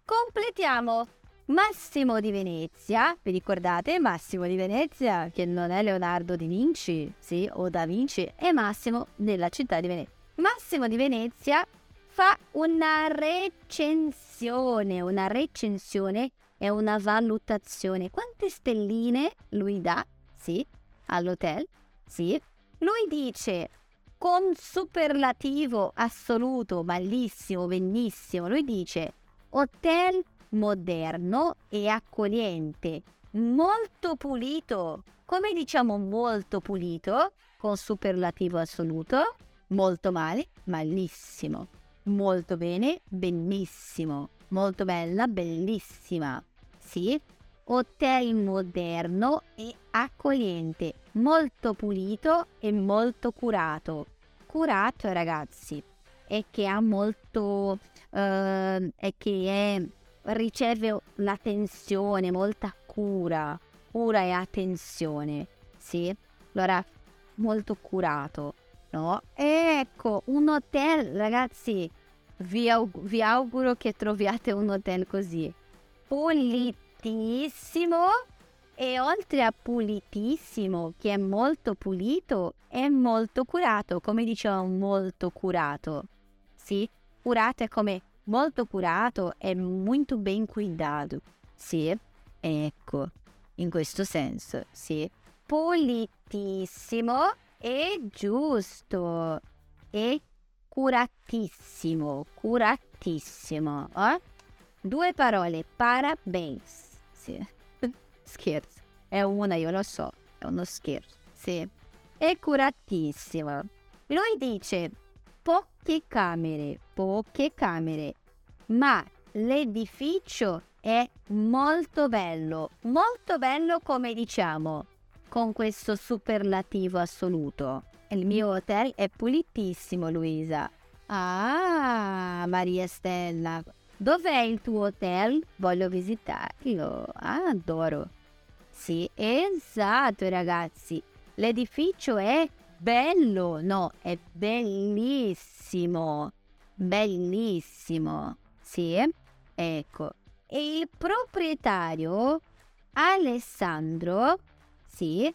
Speaker 2: Completiamo Massimo di Venezia, vi ricordate Massimo di Venezia che non è Leonardo da Vinci, sì, o da Vinci, è Massimo della città di Venezia. Massimo di Venezia fa una recensione, una recensione è una valutazione. Quante stelline lui dà? Sì, all'hotel? Sì. Lui dice con superlativo assoluto, bellissimo, benissimo. Lui dice hotel moderno e accogliente, molto pulito. Come diciamo molto pulito? Con superlativo assoluto? Molto male, malissimo. Molto bene, benissimo. Molto bella, bellissima. Sì, hotel moderno e accogliente, molto pulito e molto curato. Curato, ragazzi, è che ha molto... Uh, è che è, riceve l'attenzione, molta cura, cura e attenzione, sì? Allora, molto curato, no? ecco, un hotel, ragazzi, vi, aug- vi auguro che troviate un hotel così. Pulitissimo e oltre a pulitissimo, che è molto pulito, è molto curato, come dicevo, molto curato. Sì, curato è come molto curato e molto ben cuidato. Sì, ecco, in questo senso, sì. Pulitissimo e giusto e curatissimo, curatissimo. Eh? Due parole, parabéns. Sì. Scherzo. È una, io lo so, è uno scherzo. Sì. È curatissimo. Lui dice poche camere, poche camere, ma l'edificio è molto bello, molto bello come diciamo, con questo superlativo assoluto. Il mio hotel è pulitissimo, Luisa. Ah, Maria Stella, dov'è il tuo hotel? Voglio visitarlo. Ah, adoro. Sì, esatto, ragazzi. L'edificio è bello, no, è bellissimo. Bellissimo. Sì, ecco. E il proprietario Alessandro, sì,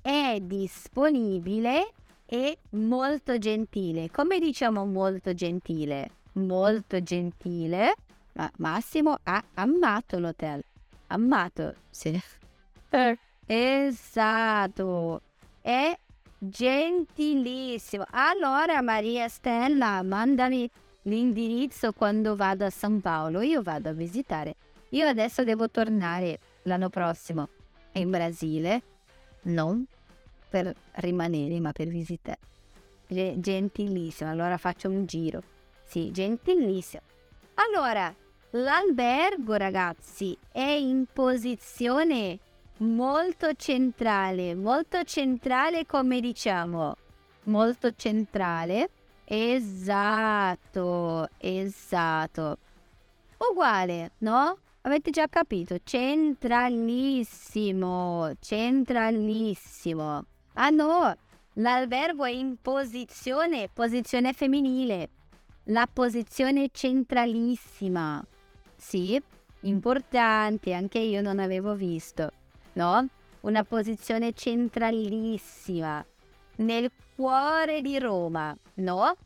Speaker 2: è disponibile e molto gentile. Come diciamo molto gentile? Molto gentile. Ma Massimo ha amato l'hotel. Amato, sì. Eh. Esatto. È gentilissimo. Allora Maria Stella, mandami l'indirizzo quando vado a San Paolo. Io vado a visitare. Io adesso devo tornare l'anno prossimo in Brasile. Non per rimanere, ma per visitare. Gentilissimo, allora faccio un giro. Sì, gentilissimo. Allora, l'albergo, ragazzi, è in posizione molto centrale, molto centrale come diciamo, molto centrale. Esatto, esatto. Uguale, no? Avete già capito? Centralissimo, centralissimo. Ah no, l'albergo è in posizione, posizione femminile. La posizione centralissima. Sì, importante, anche io non avevo visto, no? Una posizione centralissima nel cuore di Roma, no?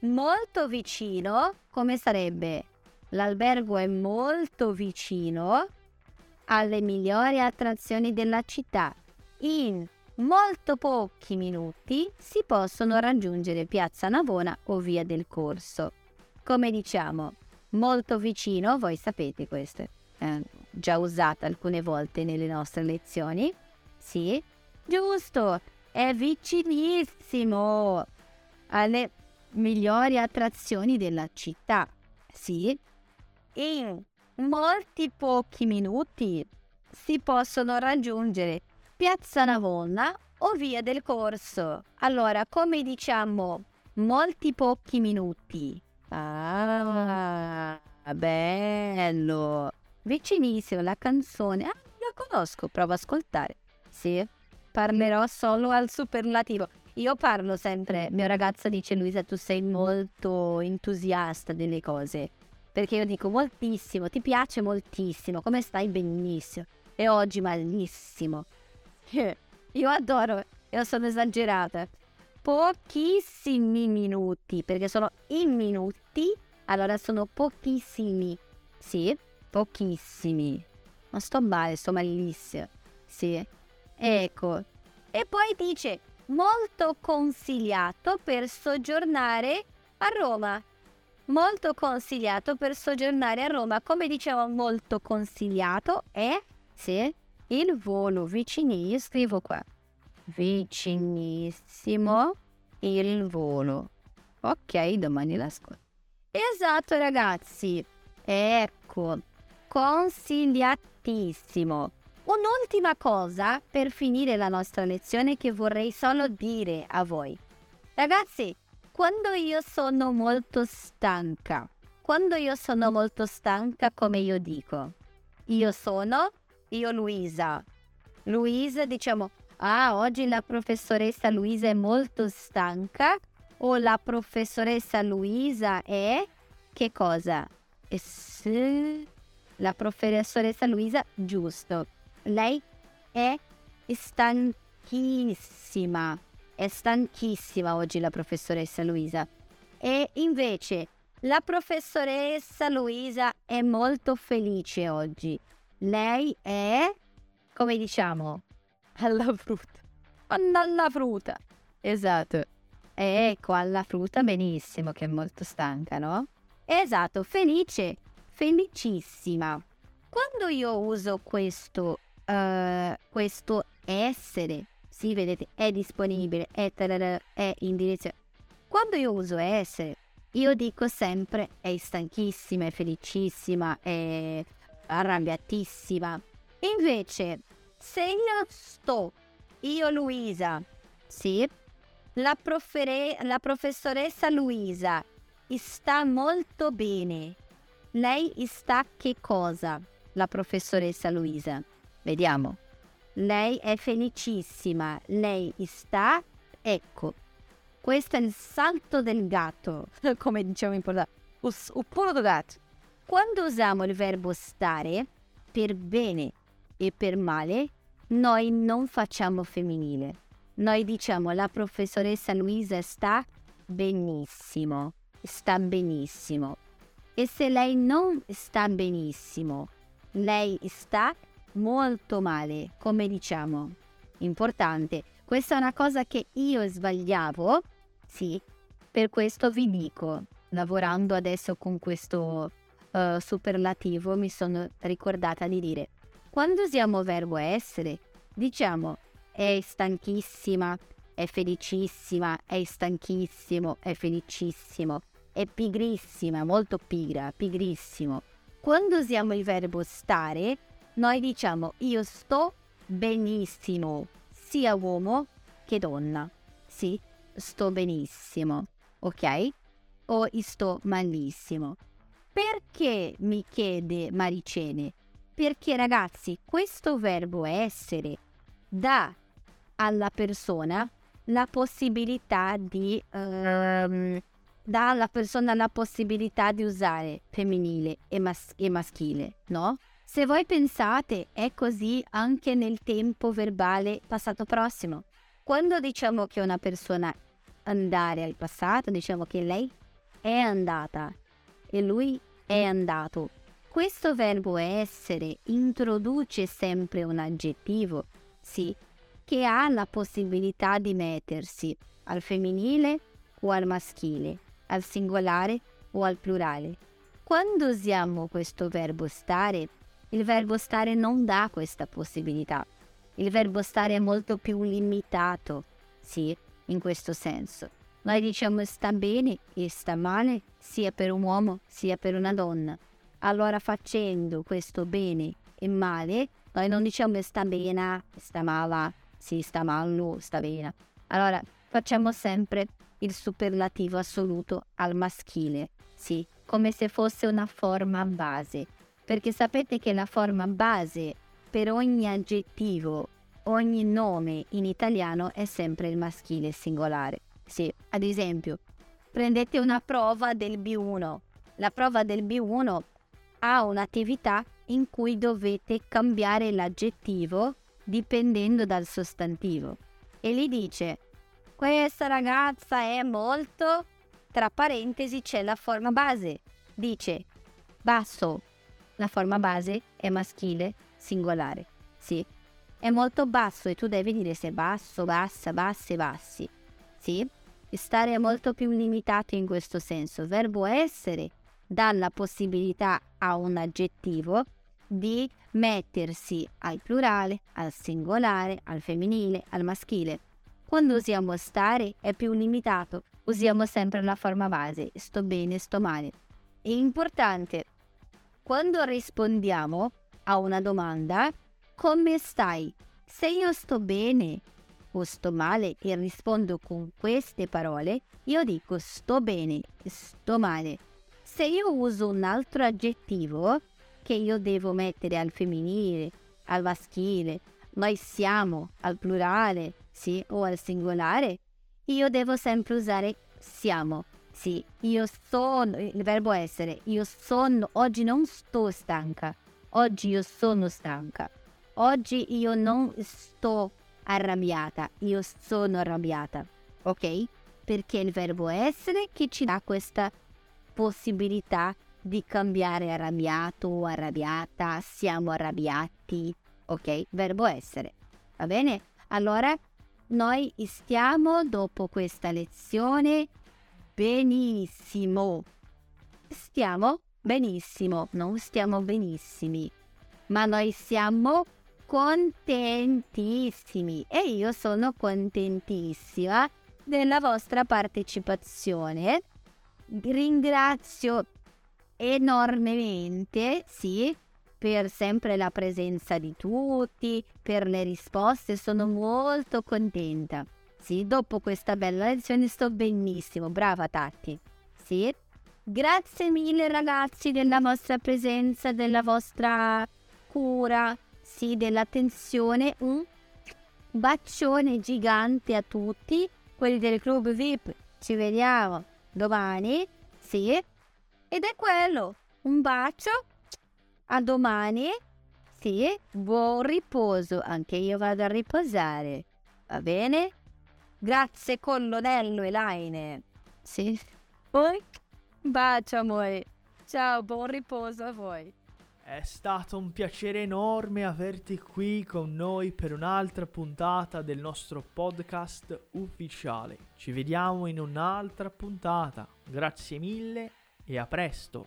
Speaker 2: Molto vicino, come sarebbe? L'albergo è molto vicino alle migliori attrazioni della città. In molto pochi minuti si possono raggiungere Piazza Navona o Via del Corso. Come diciamo, molto vicino, voi sapete questo, è già usato alcune volte nelle nostre lezioni. Sì, giusto, è vicinissimo alle migliori attrazioni della città. Sì, in molti pochi minuti si possono raggiungere Piazza Navona o Via del Corso. Allora, come diciamo, molti pochi minuti. Ah, bello. Vicinissimo la canzone. Ah, la conosco, provo ad ascoltare. Sì, parlerò solo al superlativo. Io parlo sempre, mio ragazzo dice Luisa, tu sei molto entusiasta delle cose. Perché io dico moltissimo, ti piace moltissimo, come stai benissimo. E oggi malissimo. Io adoro, io sono esagerata. Pochissimi minuti, perché sono i minuti, allora sono pochissimi. Sì, pochissimi. ma sto male, sto malissimo. Sì, ecco. E poi dice, molto consigliato per soggiornare a Roma. Molto consigliato per soggiornare a Roma. Come dicevo, molto consigliato è se il volo vicinissimo, scrivo qua, vicinissimo il volo. Ok, domani l'ascolto. Esatto ragazzi, ecco, consigliatissimo. Un'ultima cosa per finire la nostra lezione che vorrei solo dire a voi. Ragazzi, quando io sono molto stanca, quando io sono molto stanca, come io dico, io sono, io Luisa. Luisa, diciamo, ah, oggi la professoressa Luisa è molto stanca o la professoressa Luisa è che cosa? Se la professoressa Luisa, giusto. Lei è stanchissima. È stanchissima oggi la professoressa Luisa. E invece la professoressa Luisa è molto felice oggi. Lei è, come diciamo, alla frutta. Alla frutta. Esatto. Ecco, alla frutta benissimo, che è molto stanca, no? Esatto, felice, felicissima. Quando io uso questo, uh, questo essere, sì, vedete, è disponibile, è, tarara, è indirizzo. Quando io uso essere, io dico sempre è stanchissima, è felicissima, è arrabbiatissima. Invece, se io sto, io Luisa, sì, la, profere- la professoressa Luisa sta molto bene. Lei sta che cosa? La professoressa Luisa. Vediamo. Lei è felicissima. Lei sta... Ecco. Questo è il salto del gatto, come diciamo in portoghese. Il pulo do gatto. Quando usiamo il verbo stare, per bene e per male, noi non facciamo femminile. Noi diciamo la professoressa Luisa sta benissimo sta benissimo. E se lei non sta benissimo, lei sta molto male, come diciamo. Importante. Questa è una cosa che io sbagliavo, sì, per questo vi dico, lavorando adesso con questo uh, superlativo, mi sono ricordata di dire, quando usiamo verbo essere, diciamo è stanchissima, è felicissima, è stanchissimo, è felicissimo è pigrissima, molto pigra, pigrissimo. Quando usiamo il verbo stare, noi diciamo io sto benissimo, sia uomo che donna. Sì, sto benissimo, ok? O sto malissimo. Perché mi chiede Maricene? Perché ragazzi, questo verbo essere dà alla persona la possibilità di um, dà alla persona la possibilità di usare femminile e, mas- e maschile, no? Se voi pensate, è così anche nel tempo verbale passato prossimo. Quando diciamo che una persona andare al passato, diciamo che lei è andata e lui è andato. Questo verbo essere introduce sempre un aggettivo, sì, che ha la possibilità di mettersi al femminile o al maschile al singolare o al plurale. Quando usiamo questo verbo stare, il verbo stare non dà questa possibilità. Il verbo stare è molto più limitato, sì, in questo senso. Noi diciamo sta bene e sta male sia per un uomo sia per una donna. Allora facendo questo bene e male, noi non diciamo sta bene, sta male, sì, sta male, sta bene. Allora facciamo sempre il superlativo assoluto al maschile, sì, come se fosse una forma base, perché sapete che la forma base per ogni aggettivo, ogni nome in italiano è sempre il maschile singolare. Sì, ad esempio, prendete una prova del B1. La prova del B1 ha un'attività in cui dovete cambiare l'aggettivo dipendendo dal sostantivo. E lì dice questa ragazza è molto... Tra parentesi c'è la forma base. Dice basso. La forma base è maschile, singolare, sì? È molto basso e tu devi dire se basso, bassa, bassi, bassi, sì? Stare molto più limitato in questo senso. Verbo essere dà la possibilità a un aggettivo di mettersi al plurale, al singolare, al femminile, al maschile. Quando usiamo stare è più limitato, usiamo sempre la forma base, sto bene, sto male. È importante, quando rispondiamo a una domanda, come stai? Se io sto bene o sto male e rispondo con queste parole, io dico sto bene, sto male. Se io uso un altro aggettivo che io devo mettere al femminile, al maschile, noi siamo al plurale, sì, o al singolare, io devo sempre usare siamo. Sì, io sono, il verbo essere, io sono, oggi non sto stanca, oggi io sono stanca, oggi io non sto arrabbiata, io sono arrabbiata, ok? Perché il verbo essere che ci dà questa possibilità di cambiare arrabbiato o arrabbiata, siamo arrabbiati, ok? Verbo essere, va bene? Allora noi stiamo dopo questa lezione benissimo. Stiamo benissimo, non stiamo benissimi, ma noi siamo contentissimi e io sono contentissima della vostra partecipazione. Ringrazio enormemente, sì, per sempre la presenza di tutti, per le risposte, sono molto contenta. Sì, dopo questa bella lezione sto benissimo, brava Tatti. Sì. Grazie mille ragazzi della vostra presenza, della vostra cura, sì, dell'attenzione. Un bacione gigante a tutti, quelli del club VIP. Ci vediamo domani, sì. Ed è quello. Un bacio. A domani. Sì, buon riposo. Anche io vado a riposare. Va bene? Grazie colonnello Elaine. Sì. Poi bacio amore. Ciao, buon riposo a voi.
Speaker 1: È stato un piacere enorme averti qui con noi per un'altra puntata del nostro podcast ufficiale. Ci vediamo in un'altra puntata. Grazie mille e a presto.